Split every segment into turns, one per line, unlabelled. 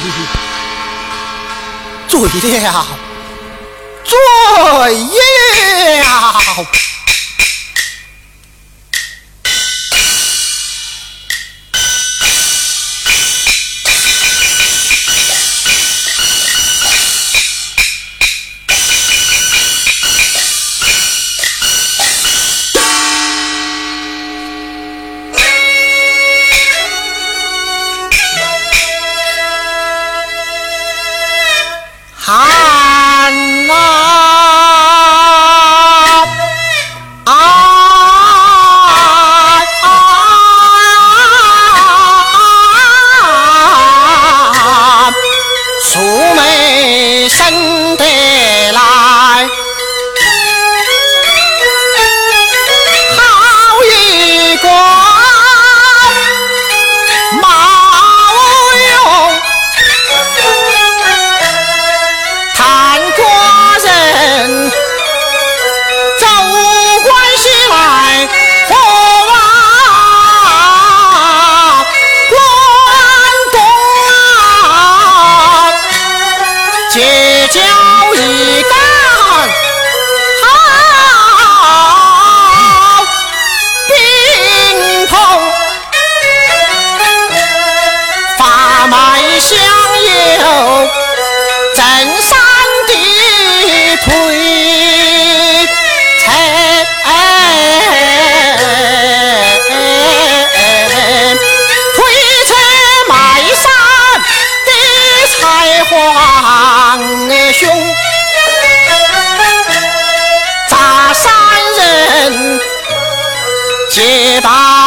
醉了，醉了打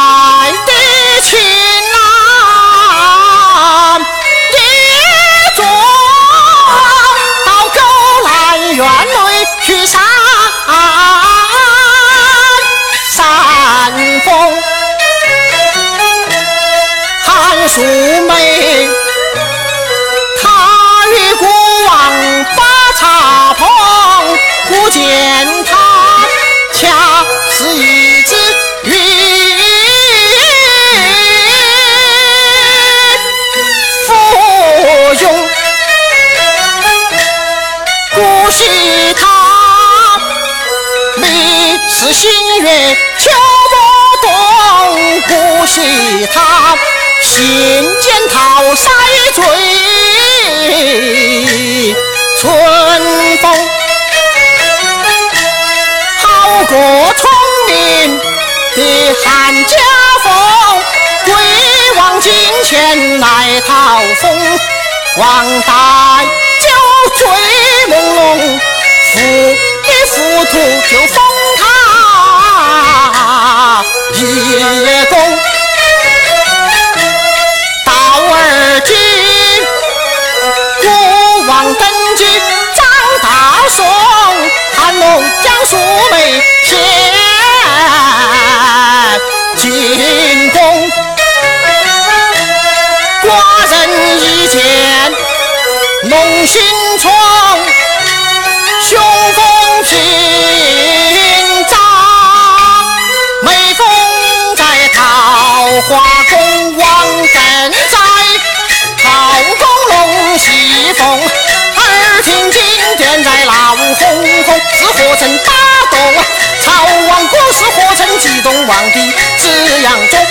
其他心间桃腮醉。春风好过聪明的汉家风，鬼王金钱来讨封，王大酒醉朦胧，扶一扶土就封他一。王登基，张大宋，韩龙将素梅献进宫，寡人一见。龙心冲，雄风紧王的紫阳中。